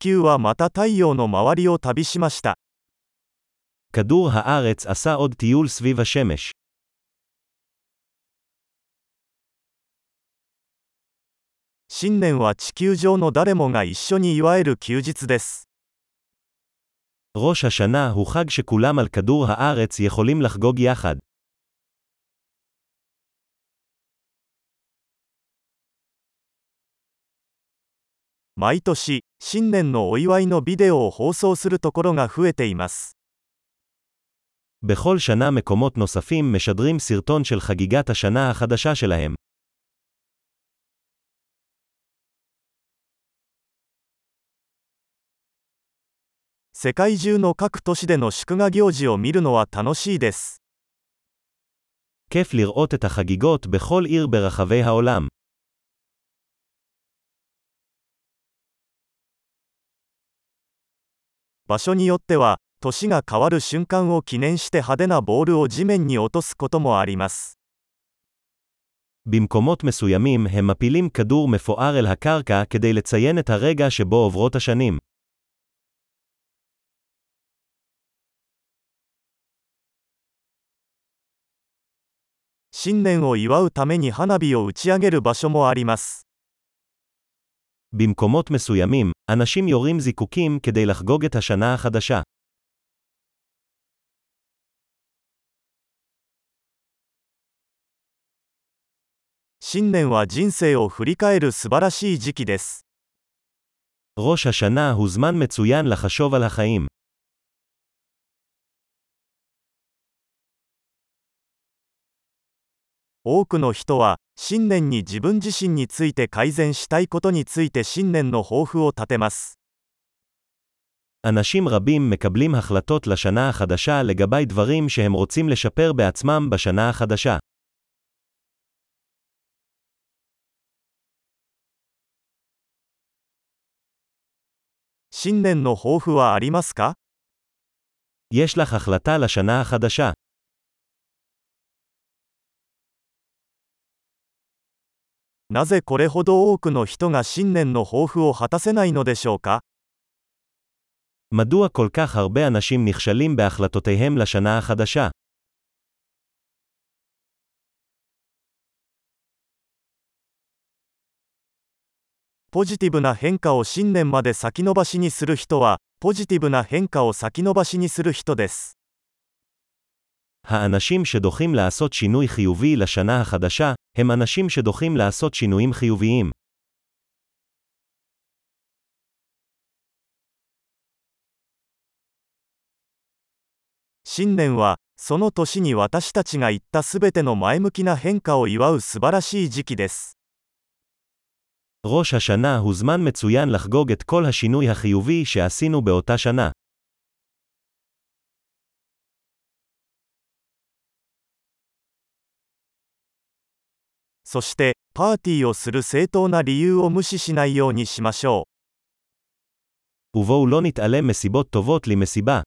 球はまた太陽の周りを旅しました。 כדור הארץ עשה עוד טיול סביב השמש. 新年は地球上の誰もが一緒に祝える休日です。 ראש השנה הוא חג שכולם על כדור הארץ יכולים לחגוג יחד. 毎年、 新年のお祝いのビデオを放送するところが増えています。 בכל שנה מקומות נוספים משדרים סרטון של חגיגת השנה החדשה שלהם. 世界中の各都市での祝賀行事を見るのは楽しいです。 כיף לראות את החגיגות בכל עיר ברחבי העולם. 場所によっては、年が変わる瞬間を記念して派手なボールを地面に落とすこともあります。 במקומות מסוימים הם מפילים כדור מפואר אל הקרקע כדי לציין את הרגע שבו עוברות השנים. 新年を祝うために花 במקומות מסוימים, אנשים יורים זיקוקים כדי לחגוג את השנה החדשה. ראש השנה הוא זמן מצוין לחשוב על החיים. 多くの人は、新年に自分自身について改善したいことについて新年の抱負を立てます。 אנשים רבים מקבלים החלטות לשנה החדשה לגבי דברים שהם רוצים לשפר בעצמם בשנה החדשה. 新年の抱負はありますか יש לך החלטה לשנה החדשה. なぜこれほど多くの人が新年の抱負を果たせないのでしょうか מדוע כל כך הרבה אנשים נכשלים בהחלטותיהם לשנה החדשה? ポジティブな変化を新年まで先延ばしにする人は、ポジティブな変化を先延ばしにする人です。 האנשים שדוחים לעשות שינוי חיובי לשנה החדשה, הם אנשים שדוחים לעשות שינויים חיוביים. 新年は、その年に私たちが言ったすべての前向きな変化を祝う素晴らしい時期です。 ראש השנה הוא זמן מצוין לחגוג את כל השינוי החיובי שעשינו באותה שנה. そして、パーティーをする正当な理由を無視しないようにしましょう。 ובואו לא נתעלם מסיבות טובות למסיבה.